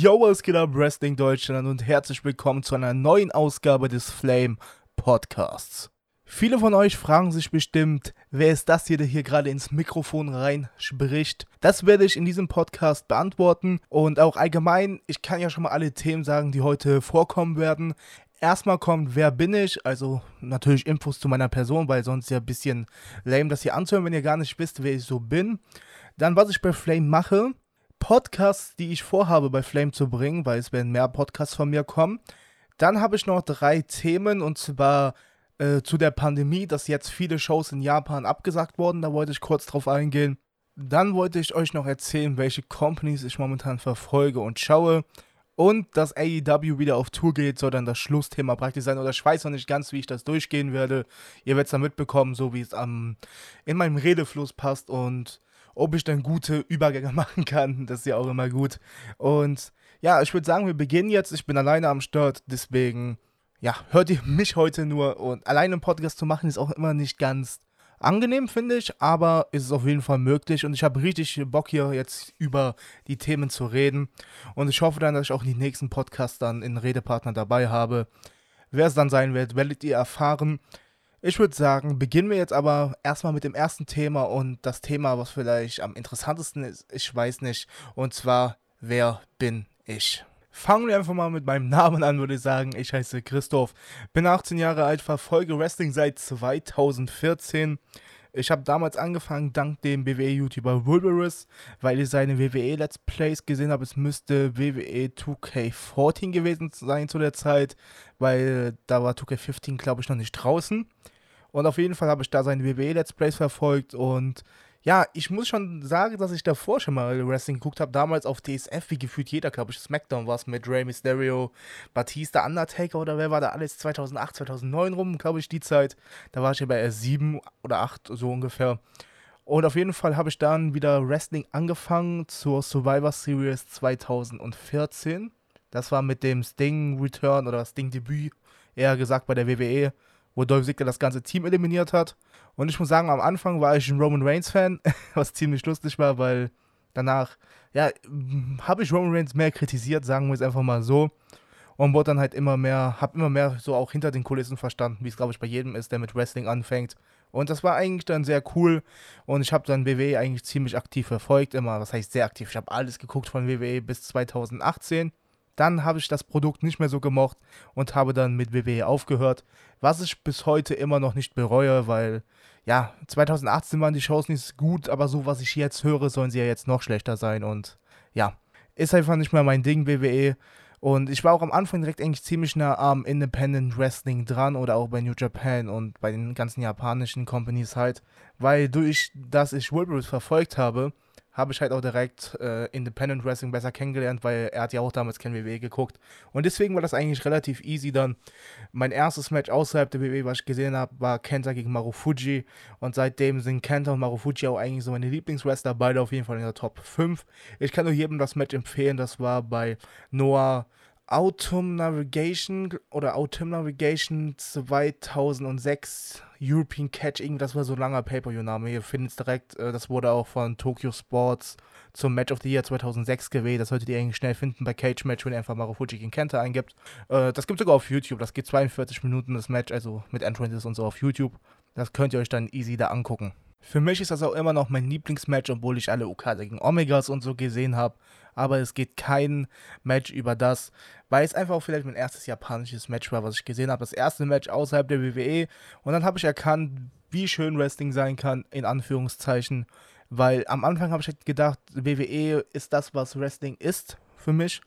Yo, was geht ab, Wrestling Deutschland und herzlich willkommen zu einer neuen Ausgabe des Flame Podcasts. Viele von euch fragen sich bestimmt, wer ist das hier, der hier gerade ins Mikrofon rein spricht. Das werde ich in diesem Podcast beantworten und auch allgemein, ich kann ja schon mal alle Themen sagen, die heute vorkommen werden. Erstmal kommt, wer bin ich? Also natürlich Infos zu meiner Person, weil sonst ja ein bisschen lame das hier anzuhören, wenn ihr gar nicht wisst, wer ich so bin. Dann, was ich bei Flame mache. Podcasts, die ich vorhabe bei Flame zu bringen, weil es werden mehr Podcasts von mir kommen. Dann habe ich noch drei Themen und zwar äh, zu der Pandemie, dass jetzt viele Shows in Japan abgesagt wurden. Da wollte ich kurz drauf eingehen. Dann wollte ich euch noch erzählen, welche Companies ich momentan verfolge und schaue. Und dass AEW wieder auf Tour geht, soll dann das Schlussthema praktisch sein. Oder ich weiß noch nicht ganz, wie ich das durchgehen werde. Ihr werdet es dann mitbekommen, so wie es am, in meinem Redefluss passt. Und ob ich dann gute Übergänge machen kann. Das ist ja auch immer gut. Und ja, ich würde sagen, wir beginnen jetzt. Ich bin alleine am Start, deswegen, ja, hört ihr mich heute nur. Und alleine einen Podcast zu machen ist auch immer nicht ganz angenehm, finde ich, aber ist es auf jeden Fall möglich. Und ich habe richtig Bock hier jetzt über die Themen zu reden. Und ich hoffe dann, dass ich auch die nächsten Podcasts dann in Redepartner dabei habe. Wer es dann sein wird, werdet ihr erfahren. Ich würde sagen, beginnen wir jetzt aber erstmal mit dem ersten Thema und das Thema, was vielleicht am interessantesten ist, ich weiß nicht, und zwar, wer bin ich? Fangen wir einfach mal mit meinem Namen an, würde ich sagen. Ich heiße Christoph, bin 18 Jahre alt, verfolge Wrestling seit 2014. Ich habe damals angefangen dank dem WWE-YouTuber Wolverus, weil ich seine WWE-Let's Plays gesehen habe. Es müsste WWE 2K14 gewesen sein zu der Zeit, weil da war 2K15, glaube ich, noch nicht draußen. Und auf jeden Fall habe ich da seine WWE-Let's Plays verfolgt und ja, ich muss schon sagen, dass ich davor schon mal Wrestling geguckt habe. Damals auf DSF, wie gefühlt jeder, glaube ich, SmackDown war es mit Rey Mysterio, Batista, Undertaker oder wer war da alles? 2008, 2009 rum, glaube ich, die Zeit. Da war ich ja bei R7 oder 8, so ungefähr. Und auf jeden Fall habe ich dann wieder Wrestling angefangen zur Survivor Series 2014. Das war mit dem Sting Return oder Sting Debüt, eher gesagt bei der WWE wo Dolph Ziggler das ganze Team eliminiert hat. Und ich muss sagen, am Anfang war ich ein Roman Reigns-Fan, was ziemlich lustig war, weil danach, ja, habe ich Roman Reigns mehr kritisiert, sagen wir es einfach mal so. Und wurde dann halt immer mehr, habe immer mehr so auch hinter den Kulissen verstanden, wie es glaube ich bei jedem ist, der mit Wrestling anfängt. Und das war eigentlich dann sehr cool. Und ich habe dann WWE eigentlich ziemlich aktiv verfolgt, immer, was heißt sehr aktiv. Ich habe alles geguckt von WWE bis 2018. Dann habe ich das Produkt nicht mehr so gemocht und habe dann mit WWE aufgehört, was ich bis heute immer noch nicht bereue, weil ja, 2018 waren die Shows nicht gut, aber so was ich jetzt höre, sollen sie ja jetzt noch schlechter sein und ja, ist einfach nicht mehr mein Ding, WWE. Und ich war auch am Anfang direkt eigentlich ziemlich nah am Independent Wrestling dran oder auch bei New Japan und bei den ganzen japanischen Companies halt, weil durch das ich Wolverine verfolgt habe, habe ich halt auch direkt äh, Independent Wrestling besser kennengelernt, weil er hat ja auch damals kein WWE geguckt. Und deswegen war das eigentlich relativ easy dann. Mein erstes Match außerhalb der WWE, was ich gesehen habe, war Kenta gegen Marufuji. Und seitdem sind Kenta und Marufuji auch eigentlich so meine Lieblingswrestler, beide auf jeden Fall in der Top 5. Ich kann nur jedem das Match empfehlen, das war bei Noah Autumn Navigation oder Autumn Navigation 2006 European Catch, das war so ein langer Pay-Per-View-Name. Ihr findet es direkt, äh, das wurde auch von Tokyo Sports zum Match of the Year 2006 gewählt. Das solltet ihr eigentlich schnell finden bei Cage Match, wenn ihr einfach Marufuji gegen Kenta eingibt. Äh, das gibt sogar auf YouTube, das geht 42 Minuten das Match, also mit Entrances und so auf YouTube. Das könnt ihr euch dann easy da angucken. Für mich ist das auch immer noch mein Lieblingsmatch, obwohl ich alle Okada gegen Omegas und so gesehen habe aber es geht kein Match über das, weil es einfach auch vielleicht mein erstes japanisches Match war, was ich gesehen habe. Das erste Match außerhalb der WWE. Und dann habe ich erkannt, wie schön Wrestling sein kann, in Anführungszeichen. Weil am Anfang habe ich halt gedacht, WWE ist das, was Wrestling ist für mich.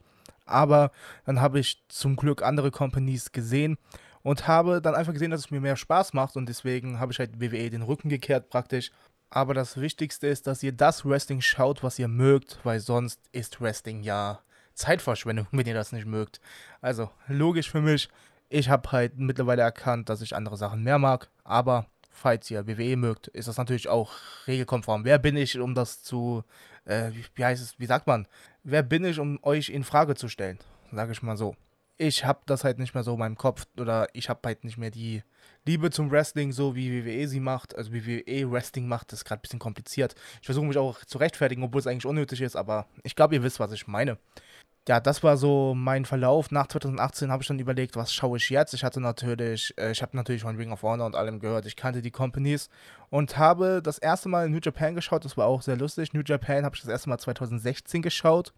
Aber dann habe ich zum Glück andere Companies gesehen und habe dann einfach gesehen, dass es mir mehr Spaß macht und deswegen habe ich halt WWE den Rücken gekehrt praktisch aber das Wichtigste ist, dass ihr das Wrestling schaut, was ihr mögt, weil sonst ist Wrestling ja Zeitverschwendung, wenn ihr das nicht mögt. Also logisch für mich. Ich habe halt mittlerweile erkannt, dass ich andere Sachen mehr mag, aber falls ihr WWE mögt, ist das natürlich auch regelkonform. Wer bin ich, um das zu, äh, wie heißt es, wie sagt man? Wer bin ich, um euch in Frage zu stellen? Sage ich mal so. Ich habe das halt nicht mehr so in meinem Kopf oder ich habe halt nicht mehr die Liebe zum Wrestling, so wie WWE sie macht, also wie WWE Wrestling macht, ist gerade ein bisschen kompliziert. Ich versuche mich auch zu rechtfertigen, obwohl es eigentlich unnötig ist, aber ich glaube, ihr wisst, was ich meine. ja, das war so mein Verlauf. Nach 2018 habe ich dann überlegt, was schaue ich jetzt. Ich hatte natürlich, äh, ich habe natürlich von Ring of Honor und allem gehört. Ich kannte die Companies und habe das erste Mal New Japan geschaut. Das war auch sehr lustig. New Japan habe ich das erste Mal 2016 geschaut.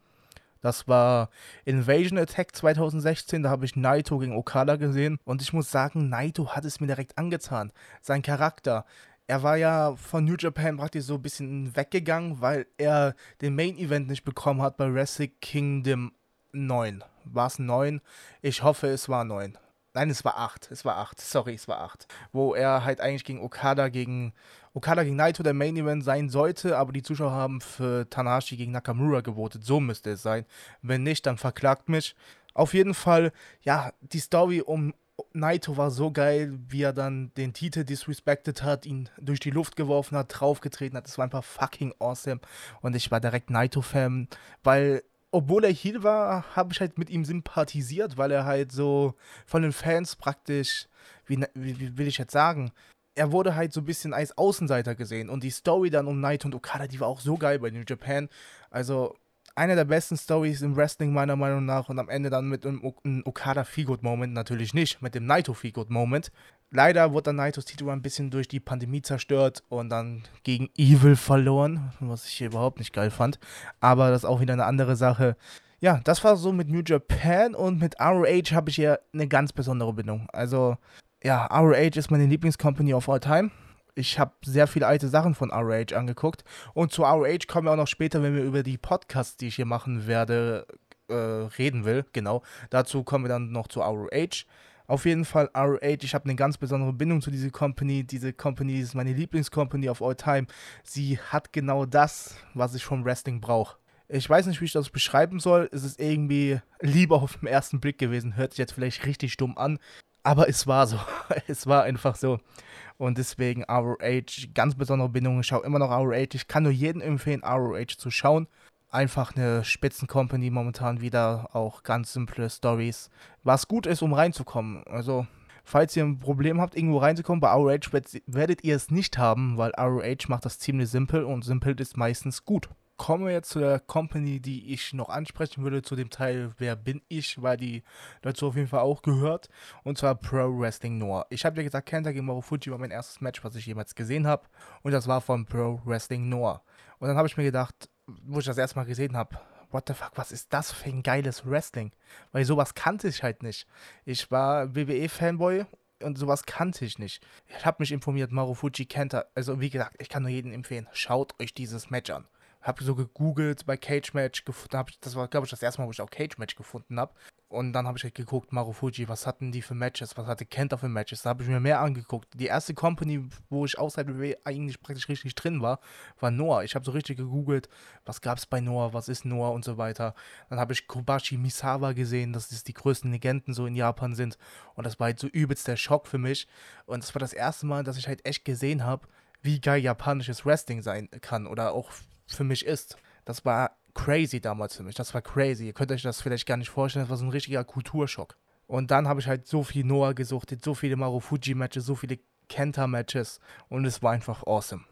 Das war Invasion Attack 2016. Da habe ich Naito gegen Okada gesehen. Und ich muss sagen, Naito hat es mir direkt angetan. Sein Charakter. Er war ja von New Japan praktisch so ein bisschen weggegangen, weil er den Main Event nicht bekommen hat bei Wrestle Kingdom 9. War es 9? Ich hoffe, es war 9. Nein, es war 8. Es war 8. Sorry, es war 8. Wo er halt eigentlich gegen Okada gegen Okada gegen Naito der Main Event sein sollte, aber die Zuschauer haben für Tanahashi gegen Nakamura gewotet. So müsste es sein. Wenn nicht, dann verklagt mich. Auf jeden Fall, ja, die Story um Naito war so geil, wie er dann den Titel disrespected hat, ihn durch die Luft geworfen hat, draufgetreten hat. Das war einfach fucking awesome. Und ich war direkt Naito-Fan, weil obwohl er Heel war, habe ich halt mit ihm sympathisiert, weil er halt so von den Fans praktisch, wie, wie, will ich jetzt sagen, er wurde halt so ein bisschen als Außenseiter gesehen. Und die Story dann um Knight und Okada, die war auch so geil bei New Japan. Also eine der besten Stories im Wrestling meiner Meinung nach und am Ende dann mit einem, Okada Feelgood Moment natürlich nicht, mit dem Naito Feelgood Moment. Leider wurde dann Naitos Titel ein bisschen durch die Pandemie zerstört und dann gegen Evil verloren, was ich hier überhaupt nicht geil fand. Aber das ist auch wieder eine andere Sache. Ja, das war so mit New Japan und mit ROH habe ich hier eine ganz besondere Bindung. Also, ja, ROH ist meine Lieblingscompany of all time ich habe sehr viele alte Sachen von ROH angeguckt. Und zu ROH kommen wir auch noch später, wenn wir über die Podcasts, die ich hier machen werde, äh, reden will. Genau. Dazu kommen wir dann noch zu ROH. Auf jeden Fall ROH, ich habe eine ganz besondere Bindung zu dieser Company. Diese Company ist meine Lieblingscompany of all time. Sie hat genau das, was ich vom Wrestling brauche. Ich weiß nicht, wie ich das beschreiben soll. Es ist irgendwie lieber auf den ersten Blick gewesen. Hört sich jetzt vielleicht richtig dumm an. Aber es war so. es war einfach so. Und deswegen ROH, ganz besondere Bindung. Ich schaue immer noch ROH. Ich kann nur jedem empfehlen, ROH zu schauen. Einfach eine Spitzencompany momentan wieder. Auch ganz simple Stories. Was gut ist, um reinzukommen. Also, falls ihr ein Problem habt, irgendwo reinzukommen, bei ROH werdet ihr es nicht haben, weil ROH macht das ziemlich simpel und simpel ist meistens gut kommen wir jetzt zu der Company, die ich noch ansprechen würde, zu dem Teil, wer bin ich, weil die dazu auf jeden Fall auch gehört. Und zwar Pro Wrestling Noah. Ich habe ja gesagt, Kenta gegen Marufuji war mein erstes Match, was ich jemals gesehen habe. Und das war von Pro Wrestling Noah. Und dann habe ich mir gedacht, wo ich das erstmal gesehen habe, what the fuck, was ist das für ein geiles Wrestling? Weil sowas kannte ich halt nicht. Ich war WWE-Fanboy und sowas kannte ich nicht. Ich habe mich informiert, Marufuji Kenta. Also wie gesagt, ich kann nur jedem empfehlen, schaut euch dieses Match an habe so gegoogelt bei Cage Match gefunden, hab das war glaube ich das erste Mal, wo ich auch Cage Match gefunden habe. Und dann habe ich halt geguckt, Marufuji, was hatten die für Matches, was hatte Kenta für Matches. Da habe ich mir mehr angeguckt. Die erste Company, wo ich außerhalb WWE eigentlich praktisch richtig drin war, war Noah. Ich habe so richtig gegoogelt, was gab es bei Noah, was ist Noah und so weiter. Dann habe ich Kobashi Misawa gesehen, dass das die größten Legenden so in Japan sind. Und das war halt so übelst der Schock für mich. Und das war das erste Mal, dass ich halt echt gesehen habe, wie geil japanisches Wrestling sein kann oder auch für mich ist. Das war crazy damals für mich. Das war crazy. Ihr könnt euch das vielleicht gar nicht vorstellen. Das war so ein richtiger Kulturschock. Und dann habe ich halt so viel Noah gesuchtet, so viele Marufuji-Matches, so viele Kenta-Matches und es war einfach awesome.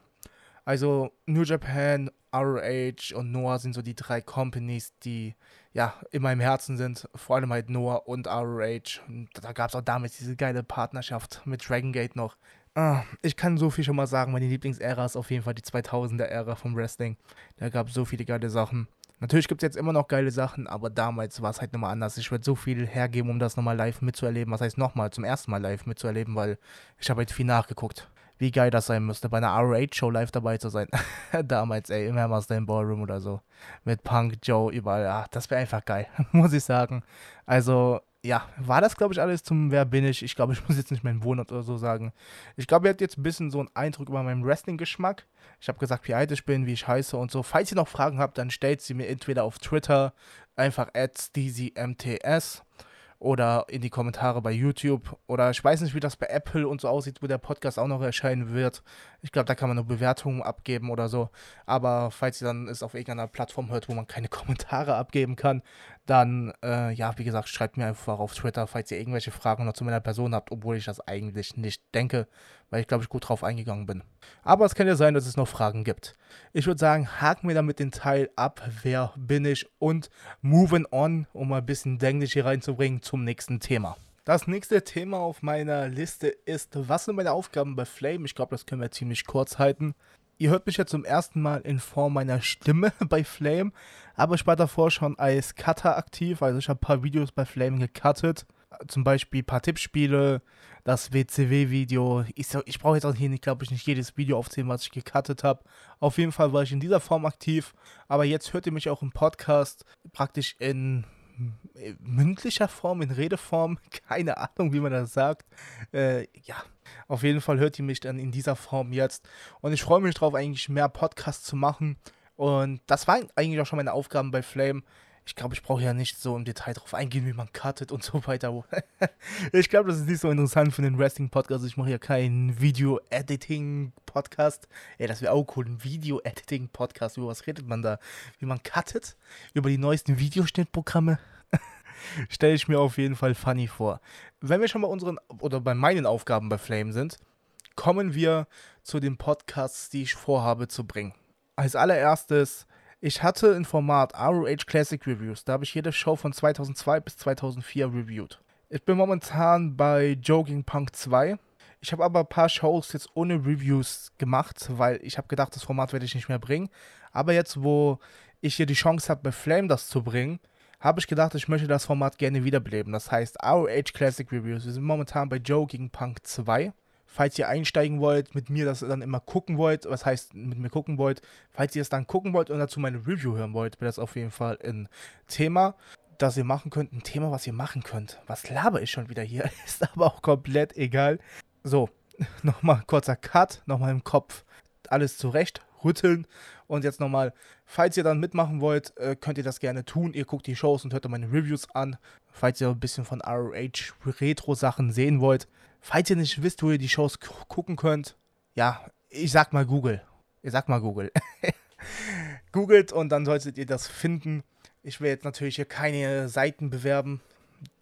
Also New Japan, ROH und Noah sind so die drei Companies, die ja in meinem Herzen sind. Vor allem halt Noah und ROH. Und da gab es auch damals diese geile Partnerschaft mit Dragon Gate noch. Ah, ich kann so viel schon mal sagen. Meine Lieblingsära ist auf jeden Fall die 2000er-Ära vom Wrestling. Da gab es so viele geile Sachen. Natürlich gibt es jetzt immer noch geile Sachen, aber damals war es halt nochmal anders. Ich würde so viel hergeben, um das nochmal live mitzuerleben. Was heißt nochmal, zum ersten Mal live mitzuerleben, weil ich habe halt viel nachgeguckt. Wie geil das sein müsste, bei einer ROH-Show live dabei zu sein. damals, ey, im Hammerstein Ballroom oder so. Mit Punk, Joe, überall. Ach, das wäre einfach geil, muss ich sagen. Also, ja, war das, glaube ich, alles zum Wer bin ich? Ich glaube, ich muss jetzt nicht meinen Wohnort oder so sagen. Ich glaube, ihr habt jetzt ein bisschen so einen Eindruck über meinen Wrestling-Geschmack. Ich habe gesagt, wie alt ich bin, wie ich heiße und so. Falls ihr noch Fragen habt, dann stellt sie mir entweder auf Twitter einfach at SteezyMTS oder in die Kommentare bei YouTube oder ich weiß nicht, wie das bei Apple und so aussieht, wo der Podcast auch noch erscheinen wird. Ich glaube, da kann man nur Bewertungen abgeben oder so. Aber falls ihr dann es auf irgendeiner Plattform hört, wo man keine Kommentare abgeben kann, dann, äh, ja, wie gesagt, schreibt mir einfach auf Twitter, falls ihr irgendwelche Fragen noch zu meiner Person habt, obwohl ich das eigentlich nicht denke, weil ich glaube ich gut drauf eingegangen bin. Aber es kann ja sein, dass es noch Fragen gibt. Ich würde sagen, haken wir damit den Teil ab, wer bin ich und moving on, um mal ein bisschen Englisch hier reinzubringen zum nächsten Thema. Das nächste Thema auf meiner Liste ist, was sind meine Aufgaben bei Flame? Ich glaube, das können wir ziemlich kurz halten. Ihr hört mich ja zum ersten Mal in Form meiner Stimme bei Flame, aber ich war davor schon als Cutter aktiv, also ich habe ein paar Videos bei Flame gecuttet, zum Beispiel ein paar Tippspiele, das WCW-Video. Ich, ich brauche jetzt auch hier, glaube ich, nicht jedes Video aufzählen, was ich gecuttet habe. Auf jeden Fall war ich in dieser Form aktiv, aber jetzt hört ihr mich auch im Podcast praktisch in mündlicher Form, in Redeform, keine Ahnung, wie man das sagt. Äh, ja, auf jeden Fall hört ihr mich dann in dieser Form jetzt. Und ich freue mich darauf, eigentlich mehr Podcasts zu machen. Und das waren eigentlich auch schon meine Aufgaben bei Flame. Ich glaube, ich brauche ja nicht so im Detail darauf eingehen, wie man cuttet und so weiter. ich glaube, das ist nicht so interessant für den Wrestling-Podcast. Ich mache ja keinen Video-Editing-Podcast. Ey, das wäre auch cool. Ein Video-Editing-Podcast. Über was redet man da? Wie man cuttet? Über die neuesten Videoschnittprogramme? Stelle ich mir auf jeden Fall funny vor. Wenn wir schon bei unseren oder bei meinen Aufgaben bei Flame sind, kommen wir zu den Podcasts, die ich vorhabe zu bringen. Als allererstes ich hatte ein Format ROH Classic Reviews. Da habe ich jede Show von 2002 bis 2004 reviewed. Ich bin momentan bei Jogging Punk 2. Ich habe aber ein paar Shows jetzt ohne Reviews gemacht, weil ich habe gedacht, das Format werde ich nicht mehr bringen. Aber jetzt, wo ich hier die Chance habe, bei Flame das zu bringen, habe ich gedacht, ich möchte das Format gerne wiederbeleben. Das heißt ROH Classic Reviews. Wir sind momentan bei Jogging Punk 2 falls ihr einsteigen wollt, mit mir das dann immer gucken wollt, was heißt mit mir gucken wollt, falls ihr es dann gucken wollt und dazu meine Review hören wollt, wäre das auf jeden Fall ein Thema, das ihr machen könnt. Ein Thema, was ihr machen könnt. Was laber ich schon wieder hier? Ist aber auch komplett egal. So, nochmal kurzer Cut, nochmal im Kopf alles zurecht rütteln. Und jetzt nochmal, falls ihr dann mitmachen wollt, äh, könnt ihr das gerne tun. Ihr guckt die Shows und hört meine Reviews an. Falls ihr ein bisschen von ROH Retro-Sachen sehen wollt, Falls ihr nicht wisst, wo ihr die Shows gucken könnt, ja, ich sag mal Google. Ich sag mal Google. Googelt und dann solltet ihr das finden. Ich will jetzt natürlich hier keine Seiten bewerben.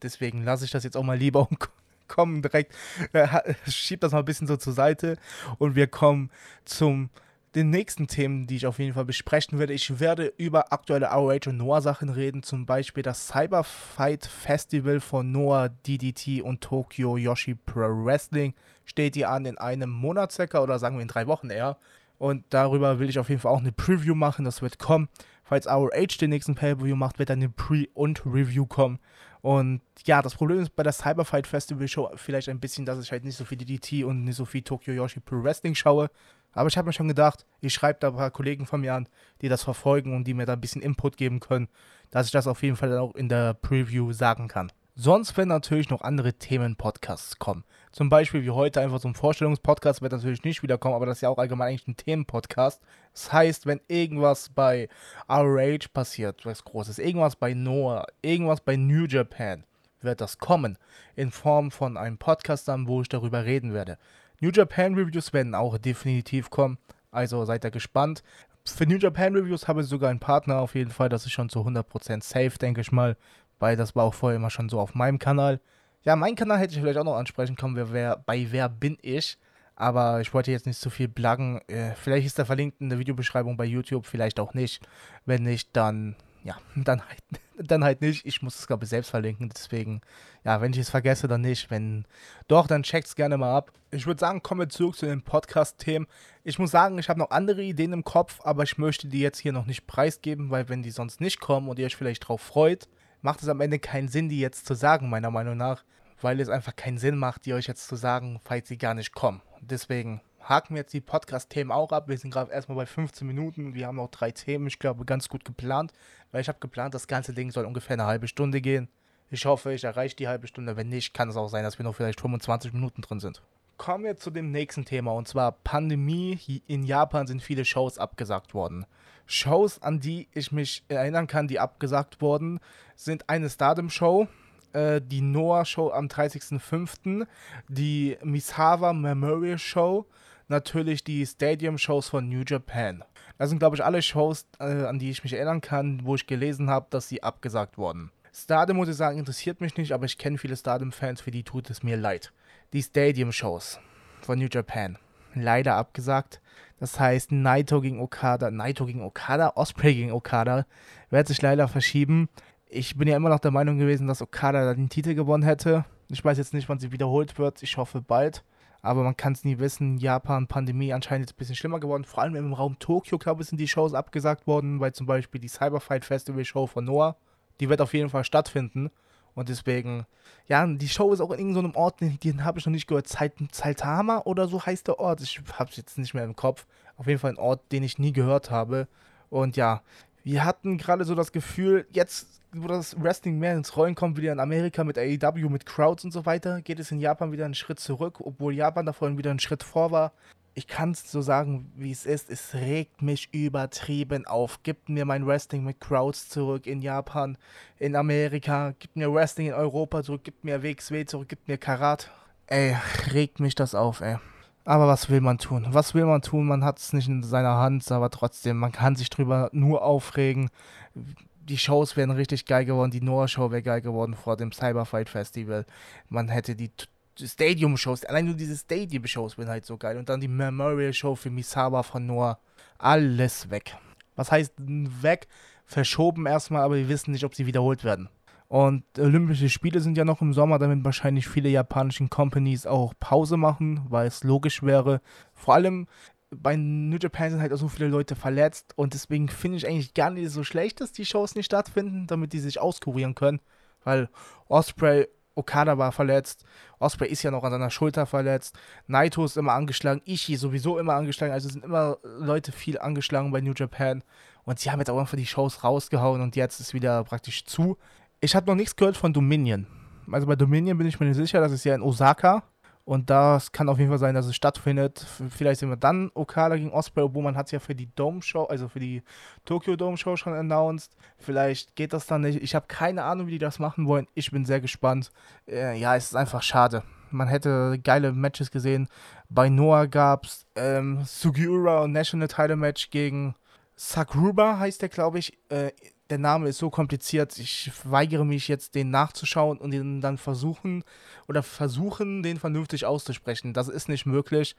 Deswegen lasse ich das jetzt auch mal lieber und kommen direkt, äh, schieb das mal ein bisschen so zur Seite und wir kommen zum den nächsten Themen, die ich auf jeden Fall besprechen werde. Ich werde über aktuelle ROH und Noah Sachen reden, zum Beispiel das Cyberfight Festival von Noah, DDT und Tokyo Yoshi Pro Wrestling steht hier an in einem Monat circa oder sagen wir in drei Wochen eher. Und darüber will ich auf jeden Fall auch eine Preview machen, das wird kommen. Falls ROH den nächsten Pay-Per-View macht, wird dann eine Pre- und Review kommen. Und ja, das Problem ist bei der Cyberfight Festival Show vielleicht ein bisschen, dass ich halt nicht so viel DDT und nicht so viel Tokyo Yoshi Pro Wrestling schaue. Aber ich habe mir schon gedacht, ich schreibe da ein paar Kollegen von mir an, die das verfolgen und die mir da ein bisschen Input geben können, dass ich das auf jeden Fall auch in der Preview sagen kann. Sonst werden natürlich noch andere Themen-Podcasts kommen. Zum Beispiel wie heute einfach so ein Vorstellungspodcast wird natürlich nicht wiederkommen, aber das ist ja auch allgemein eigentlich ein Themenpodcast. Das heißt, wenn irgendwas bei ROH passiert, was Großes, irgendwas bei Noah, irgendwas bei New Japan, wird das kommen. In Form von einem Podcast dann, wo ich darüber reden werde. New Japan Reviews werden auch definitiv kommen. Also seid da gespannt. Für New Japan Reviews habe ich sogar einen Partner auf jeden Fall. Das ist schon zu 100% safe, denke ich mal. Weil das war auch vorher immer schon so auf meinem Kanal. Ja, meinen Kanal hätte ich vielleicht auch noch ansprechen können. Wer, wer, bei Wer bin ich? Aber ich wollte jetzt nicht zu viel blaggen. Äh, vielleicht ist der verlinkt in der Videobeschreibung bei YouTube, vielleicht auch nicht. Wenn nicht, dann ja, dann halt, dann halt nicht. Ich muss es, glaube ich, selbst verlinken. Deswegen, ja, wenn ich es vergesse, dann nicht. Wenn doch, dann checkt es gerne mal ab. Ich würde sagen, kommen wir zurück zu den Podcast-Themen. Ich muss sagen, ich habe noch andere Ideen im Kopf, aber ich möchte die jetzt hier noch nicht preisgeben, weil wenn die sonst nicht kommen und ihr euch vielleicht drauf freut, macht es am Ende keinen Sinn, die jetzt zu sagen, meiner Meinung nach. Weil es einfach keinen Sinn macht, die euch jetzt zu sagen, falls sie gar nicht kommen. Deswegen haken wir jetzt die Podcast-Themen auch ab. Wir sind gerade erstmal bei 15 Minuten. Wir haben noch drei Themen, ich glaube, ganz gut geplant. Weil ich habe geplant, das ganze Ding soll ungefähr eine halbe Stunde gehen. Ich hoffe, ich erreiche die halbe Stunde. Wenn nicht, kann es auch sein, dass wir noch vielleicht 25 Minuten drin sind. Kommen wir zu dem nächsten Thema und zwar Pandemie. In Japan sind viele Shows abgesagt worden. Shows, an die ich mich erinnern kann, die abgesagt wurden, sind eine Stardom-Show, äh, die Noah-Show am 30.05., die Misawa Memorial Show, natürlich die Stadium-Shows von New Japan. Das sind, glaube ich, alle Shows, äh, an die ich mich erinnern kann, wo ich gelesen habe, dass sie abgesagt wurden. Stardom, muss ich sagen, interessiert mich nicht, aber ich kenne viele Stardom-Fans, für die tut es mir leid. Die Stadium-Shows von New Japan. Leider abgesagt. Das heißt, Naito gegen Okada, Naito gegen Okada, Osprey gegen Okada, wird sich leider verschieben. Ich bin ja immer noch der Meinung gewesen, dass Okada den Titel gewonnen hätte. Ich weiß jetzt nicht, wann sie wiederholt wird. Ich hoffe bald. Aber man kann es nie wissen. Japan, Pandemie anscheinend ist ein bisschen schlimmer geworden. Vor allem im Raum Tokio, glaube ich, sind die Shows abgesagt worden, weil zum Beispiel die Cyberfight Festival Show von Noah, die wird auf jeden Fall stattfinden. Und deswegen, ja, die Show ist auch in irgendeinem Ort, den, den habe ich noch nicht gehört. Saitama oder so heißt der Ort. Ich habe es jetzt nicht mehr im Kopf. Auf jeden Fall ein Ort, den ich nie gehört habe. Und ja, wir hatten gerade so das Gefühl, jetzt, wo das Wrestling mehr ins Rollen kommt, wieder in Amerika mit AEW, mit Crowds und so weiter, geht es in Japan wieder einen Schritt zurück, obwohl Japan da vorhin wieder einen Schritt vor war ich kann es so sagen, wie es ist. Es regt mich übertrieben auf. Gibt mir mein Wrestling mit Crowds zurück in Japan, in Amerika. Gibt mir Wrestling in Europa zurück. Gibt mir WXW zurück. Gibt mir Karat. Ey, regt mich das auf, ey. Aber was will man tun? Was will man tun? Man hat es nicht in seiner Hand, aber trotzdem, man kann sich drüber nur aufregen. Die Shows wären richtig geil geworden. Die Noah-Show wäre geil geworden vor dem Cyberfight Festival. Man hätte die Stadium-Shows, allein nur diese Stadium-Shows sind halt so geil. Und dann die Memorial-Show für Misawa von Noah. Alles weg. Was heißt weg? Verschoben erstmal, aber wir wissen nicht, ob sie wiederholt werden. Und Olympische Spiele sind ja noch im Sommer, damit wahrscheinlich viele japanische Companies auch Pause machen, weil es logisch wäre. Vor allem bei New Japan sind halt auch so viele Leute verletzt und deswegen finde ich eigentlich gar nicht so schlecht, dass die Shows nicht stattfinden, damit die sich auskurieren können. Weil Osprey Okada war verletzt, Osprey ist ja noch an seiner Schulter verletzt, Naito ist immer angeschlagen, Ishii sowieso immer angeschlagen, also sind immer Leute viel angeschlagen bei New Japan und sie haben jetzt auch einfach die Shows rausgehauen und jetzt ist wieder praktisch zu. Ich habe noch nichts gehört von Dominion. Also bei Dominion bin ich mir nicht sicher, das ist ja in Osaka. Und das kann auf jeden Fall sein, dass es stattfindet. Vielleicht sehen wir dann Okada gegen Osprey, obwohl man hat es ja für die Dome Show, also für die Tokyo Dome Show schon announced. Vielleicht geht das dann nicht. Ich habe keine Ahnung, wie die das machen wollen. Ich bin sehr gespannt. Äh, ja, es ist einfach schade. Man hätte geile Matches gesehen. Bei Noah gab es ähm, Sugiura und National Title Match gegen Sakuruba, heißt der, glaube ich. Äh, der Name ist so kompliziert, ich weigere mich jetzt, den nachzuschauen und den dann versuchen oder versuchen, den vernünftig auszusprechen. Das ist nicht möglich,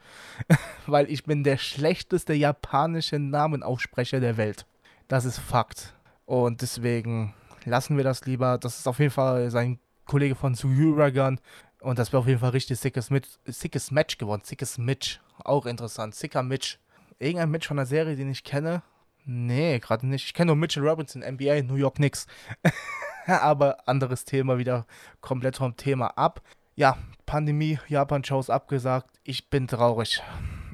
weil ich bin der schlechteste japanische Namenaussprecher der Welt. Das ist Fakt. Und deswegen lassen wir das lieber. Das ist auf jeden Fall sein Kollege von Suyuragan. Und das wäre auf jeden Fall richtig sickes, sickes Match geworden. Sickes Mitch. Auch interessant. Sicker Mitch. Irgendein Mitch von der Serie, den ich kenne. Nee, gerade nicht. Ich kenne nur Mitchell Robinson, NBA, New York Knicks. Aber anderes Thema, wieder komplett vom Thema ab. Ja, Pandemie, Japan-Shows abgesagt. Ich bin traurig.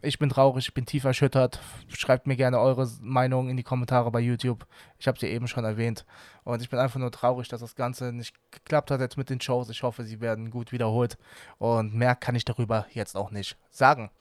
Ich bin traurig, ich bin tief erschüttert. Schreibt mir gerne eure Meinung in die Kommentare bei YouTube. Ich habe sie eben schon erwähnt. Und ich bin einfach nur traurig, dass das Ganze nicht geklappt hat jetzt mit den Shows. Ich hoffe, sie werden gut wiederholt. Und mehr kann ich darüber jetzt auch nicht sagen.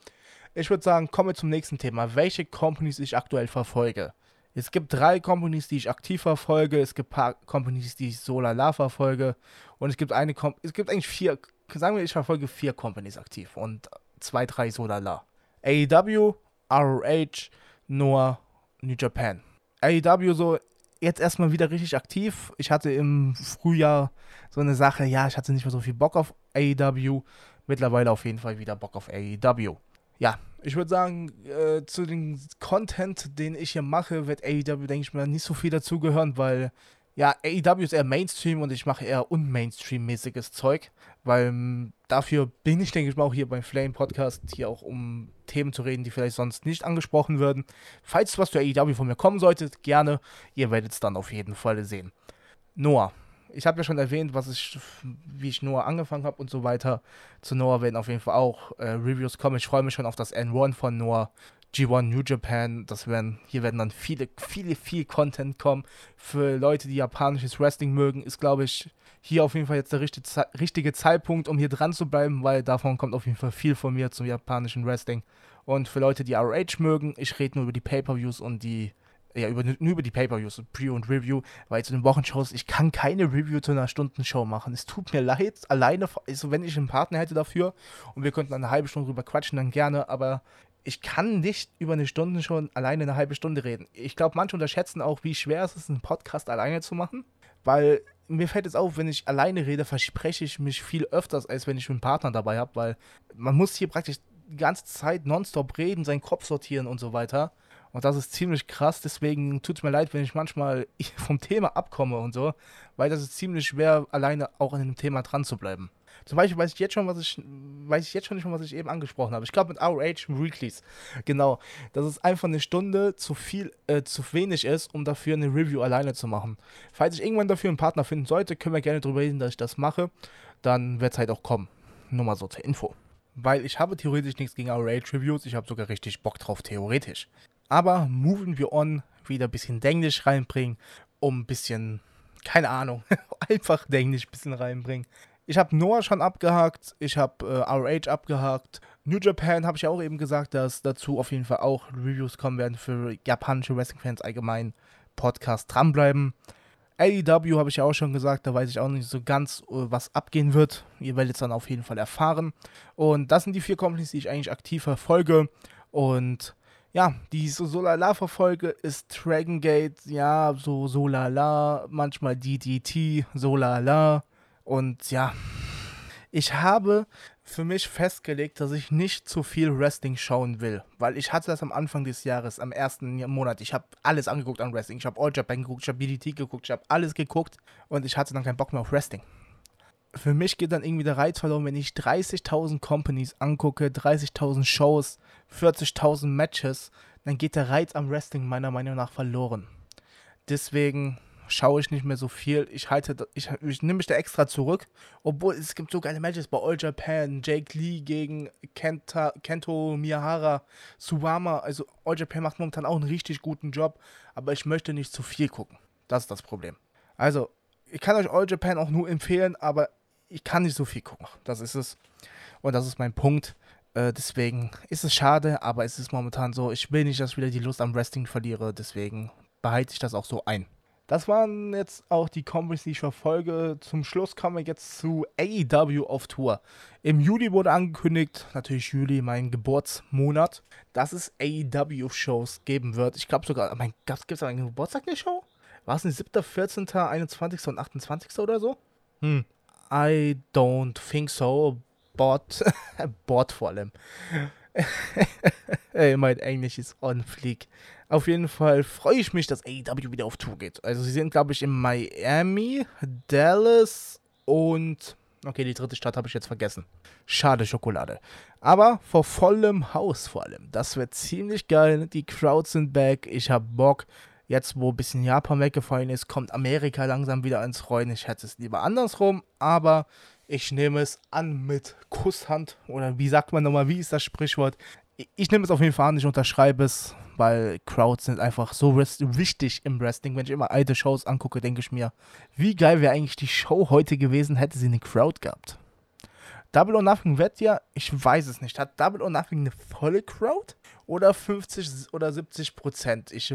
Ich würde sagen, kommen wir zum nächsten Thema. Welche Companies ich aktuell verfolge. Es gibt drei Companies, die ich aktiv verfolge. Es gibt ein paar Companies, die ich so lala verfolge. Und es gibt eine, Com es gibt eigentlich vier, sagen wir, ich verfolge vier Companies aktiv und zwei, drei so lala. AEW, ROH, Noah, New Japan. AEW so jetzt erstmal wieder richtig aktiv. Ich hatte im Frühjahr so eine Sache, ja, ich hatte nicht mehr so viel Bock auf AEW. Mittlerweile auf jeden Fall wieder Bock auf AEW ja, ich würde sagen, äh, zu dem Content, den ich hier mache, wird AEW, denke ich mal, nicht so viel dazugehören, weil ja, AEW ist eher Mainstream und ich mache eher unmainstream-mäßiges Zeug, weil ähm, dafür bin ich, denke ich mal, auch hier beim Flame Podcast, hier auch um Themen zu reden, die vielleicht sonst nicht angesprochen würden. Falls was zu AEW von mir kommen sollte, gerne, ihr werdet es dann auf jeden Fall sehen. Noah, ich habe ja schon erwähnt, was ich, wie ich Noah angefangen habe und so weiter. Zu Noah werden auf jeden Fall auch äh, Reviews kommen. Ich freue mich schon auf das N1 von Noah. G1 New Japan, das werden, hier werden dann viele, viele, viel Content kommen. Für Leute, die japanisches Wrestling mögen, ist, glaube ich, hier auf jeden Fall jetzt der richtige, richtige Zeitpunkt, um hier dran zu bleiben, weil davon kommt auf jeden Fall viel von mir zum japanischen Wrestling. Und für Leute, die ROH mögen, ich rede nur über die Pay-Per-Views und die ja, über, nur über die Pay-Per-Views, Pre- und Review, weil zu den Wochenshows, ich kann keine Review zu einer Stundenshow machen. Es tut mir leid, alleine, also wenn ich einen Partner hätte dafür und wir könnten eine halbe Stunde drüber quatschen, dann gerne, aber ich kann nicht über eine Stunde schon alleine eine halbe Stunde reden. Ich glaube, manche unterschätzen auch, wie schwer es ist, einen Podcast alleine zu machen, weil mir fällt es auf, wenn ich alleine rede, verspreche ich mich viel öfters, als wenn ich einen Partner dabei habe, weil man muss hier praktisch die ganze Zeit nonstop reden, seinen Kopf sortieren und so weiter. Und das ist ziemlich krass, deswegen tut es mir leid, wenn ich manchmal vom Thema abkomme und so, weil das ist ziemlich schwer, alleine auch an dem Thema dran zu bleiben. Zum Beispiel weiß ich jetzt schon, was ich, weiß ich jetzt schon nicht mehr, was ich eben angesprochen habe. Ich glaube mit RH Weeklies. Genau. Dass es einfach eine Stunde zu viel, äh, zu wenig ist, um dafür eine Review alleine zu machen. Falls ich irgendwann dafür einen Partner finden sollte, können wir gerne darüber reden, dass ich das mache. Dann wird es halt auch kommen. Nur mal so zur Info. Weil ich habe theoretisch nichts gegen RH Reviews. Ich habe sogar richtig Bock drauf, theoretisch. Aber moving wir on, wieder ein bisschen Englisch reinbringen, um ein bisschen, keine Ahnung, einfach Englisch ein bisschen reinbringen. Ich habe Noah schon abgehakt, ich habe äh, RH abgehakt. New Japan habe ich ja auch eben gesagt, dass dazu auf jeden Fall auch Reviews kommen werden für japanische Wrestling-Fans allgemein. Podcast dranbleiben. AEW habe ich ja auch schon gesagt, da weiß ich auch nicht so ganz, äh, was abgehen wird. Ihr werdet es dann auf jeden Fall erfahren. Und das sind die vier Companies, die ich eigentlich aktiv verfolge. Und ja, die so Solala verfolge ist Dragon Gate, ja, so Solala, manchmal DDT, Solala. Und ja, ich habe für mich festgelegt, dass ich nicht zu viel Wrestling schauen will, weil ich hatte das am Anfang des Jahres, am ersten Monat. Ich habe alles angeguckt an Wrestling. Ich habe All Japan geguckt, ich habe BDT geguckt, ich habe alles geguckt und ich hatte dann keinen Bock mehr auf Wrestling. Für mich geht dann irgendwie der Reiz verloren, wenn ich 30.000 Companies angucke, 30.000 Shows, 40.000 Matches, dann geht der Reiz am Wrestling meiner Meinung nach verloren. Deswegen schaue ich nicht mehr so viel. Ich halte, ich, ich nehme mich da extra zurück. Obwohl es gibt so geile Matches bei All Japan. Jake Lee gegen Kenta, Kento Miyahara, Suwama. Also All Japan macht momentan auch einen richtig guten Job. Aber ich möchte nicht zu viel gucken. Das ist das Problem. Also, ich kann euch All Japan auch nur empfehlen, aber ich kann nicht so viel gucken. Das ist es. Und das ist mein Punkt. Äh, deswegen ist es schade, aber es ist momentan so. Ich will nicht, dass ich wieder die Lust am Wrestling verliere. Deswegen behalte ich das auch so ein. Das waren jetzt auch die Combos, die ich verfolge. Zum Schluss kommen wir jetzt zu AEW auf Tour. Im Juli wurde angekündigt, natürlich Juli, mein Geburtsmonat, dass es AEW-Shows geben wird. Ich glaube sogar, mein Gott, gibt es einen Geburtstag eine Show? War es nicht 7., 14., 21. und 28. oder so? Hm. I don't think so. Bord, Bord vor allem. Mein Englisch ist on fleek. Auf jeden Fall freue ich mich, dass AEW wieder auf Tour geht. Also sie sind, glaube ich, in Miami, Dallas und... Okay, die dritte Stadt habe ich jetzt vergessen. Schade Schokolade. Aber vor vollem Haus vor allem. Das wird ziemlich geil. Die Crowds sind back. Ich habe Bock. Jetzt, wo ein bisschen Japan weggefallen ist, kommt Amerika langsam wieder ins Rollen. Ich hätte es lieber andersrum, aber ich nehme es an mit Kusshand. Oder wie sagt man nochmal, wie ist das Sprichwort? Ich nehme es auf jeden Fall an, ich unterschreibe es, weil Crowds sind einfach so wichtig im Wrestling. Wenn ich immer alte Shows angucke, denke ich mir, wie geil wäre eigentlich die Show heute gewesen, hätte sie eine Crowd gehabt. Double or Nothing wird ja, ich weiß es nicht, hat Double or Nothing eine volle Crowd oder 50 oder 70 Prozent? Ich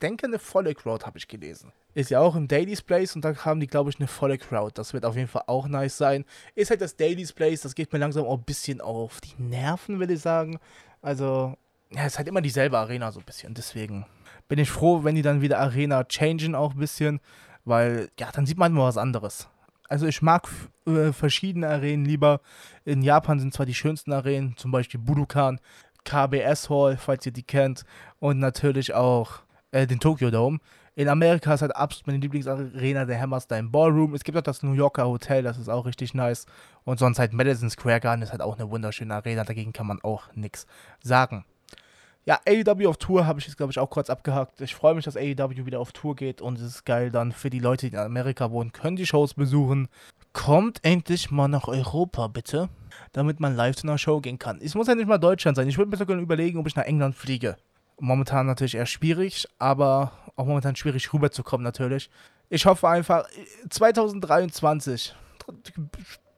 denke, eine volle Crowd habe ich gelesen. Ist ja auch im Daily's Place und da haben die, glaube ich, eine volle Crowd. Das wird auf jeden Fall auch nice sein. Ist halt das Daily's Place, das geht mir langsam auch ein bisschen auf die Nerven, will ich sagen. Also, ja, es ist halt immer dieselbe Arena so ein bisschen. Deswegen bin ich froh, wenn die dann wieder Arena changen auch ein bisschen, weil, ja, dann sieht man mal was anderes. Also ich mag äh, verschiedene Arenen lieber. In Japan sind zwar die schönsten Arenen, zum Beispiel Budokan, KBS Hall, falls ihr die kennt, und natürlich auch äh, den Tokyo Dome. In Amerika ist halt absolut meine Lieblingsarena der Hammerstein Ballroom. Es gibt auch das New Yorker Hotel, das ist auch richtig nice. Und sonst halt Madison Square Garden ist halt auch eine wunderschöne Arena, dagegen kann man auch nichts sagen. Ja, AEW auf Tour habe ich jetzt, glaube ich, auch kurz abgehakt. Ich freue mich, dass AEW wieder auf Tour geht und es ist geil dann für die Leute, die in Amerika wohnen, können die Shows besuchen. Kommt endlich mal nach Europa, bitte, damit man live zu einer Show gehen kann. Es muss ja nicht mal Deutschland sein. Ich würde mir sogar überlegen, ob ich nach England fliege. Momentan natürlich eher schwierig, aber auch momentan schwierig rüberzukommen natürlich. Ich hoffe einfach, 2023,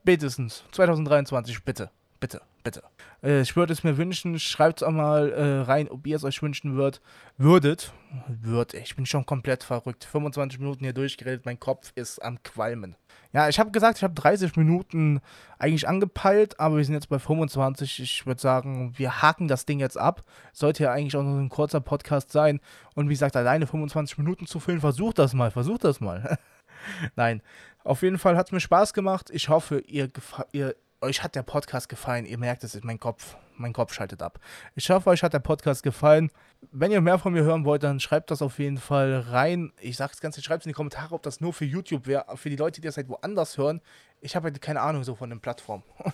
spätestens 2023, bitte, bitte, Bitte. Äh, ich würde es mir wünschen, schreibt es auch mal äh, rein, ob ihr es euch wünschen würdet. Würdet. Würd, ich bin schon komplett verrückt. 25 Minuten hier durchgeredet, mein Kopf ist am Qualmen. Ja, ich habe gesagt, ich habe 30 Minuten eigentlich angepeilt, aber wir sind jetzt bei 25. Ich würde sagen, wir haken das Ding jetzt ab. Sollte ja eigentlich auch nur ein kurzer Podcast sein. Und wie gesagt, alleine 25 Minuten zu füllen, versucht das mal, versucht das mal. Nein, auf jeden Fall hat es mir Spaß gemacht. Ich hoffe, ihr, ihr euch hat der Podcast gefallen. Ihr merkt es, mein Kopf, mein Kopf schaltet ab. Ich hoffe, euch hat der Podcast gefallen. Wenn ihr mehr von mir hören wollt, dann schreibt das auf jeden Fall rein. Ich sage es ganz, schreibt es in die Kommentare, ob das nur für YouTube wäre. Für die Leute, die das halt woanders hören. Ich habe halt keine Ahnung so von den Plattformen.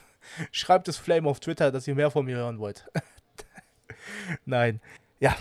schreibt es Flame auf Twitter, dass ihr mehr von mir hören wollt. Nein. Ja,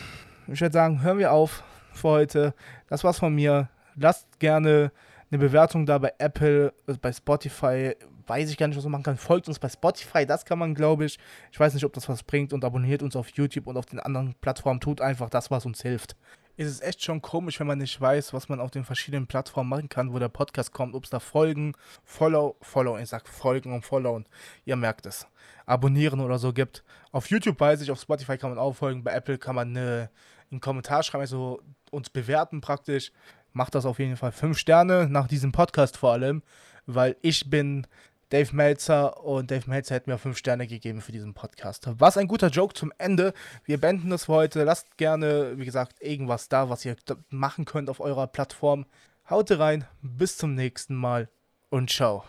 ich würde sagen, hören wir auf für heute. Das war's von mir. Lasst gerne eine Bewertung da bei Apple, bei Spotify, weiß ich gar nicht, was man machen kann. Folgt uns bei Spotify, das kann man, glaube ich. Ich weiß nicht, ob das was bringt und abonniert uns auf YouTube und auf den anderen Plattformen. Tut einfach das, was uns hilft. Es ist echt schon komisch, wenn man nicht weiß, was man auf den verschiedenen Plattformen machen kann, wo der Podcast kommt, ob es da Folgen, Follow, Follow, ich sag Folgen und Follow ihr merkt es. Abonnieren oder so gibt. Auf YouTube weiß ich, auf Spotify kann man auch folgen, bei Apple kann man eine, einen Kommentar schreiben, also uns bewerten praktisch. Macht das auf jeden Fall fünf Sterne nach diesem Podcast vor allem, weil ich bin Dave Meltzer und Dave Meltzer hat mir fünf Sterne gegeben für diesen Podcast. Was ein guter Joke zum Ende. Wir beenden das für heute. Lasst gerne, wie gesagt, irgendwas da, was ihr machen könnt auf eurer Plattform. Haut rein, bis zum nächsten Mal und ciao.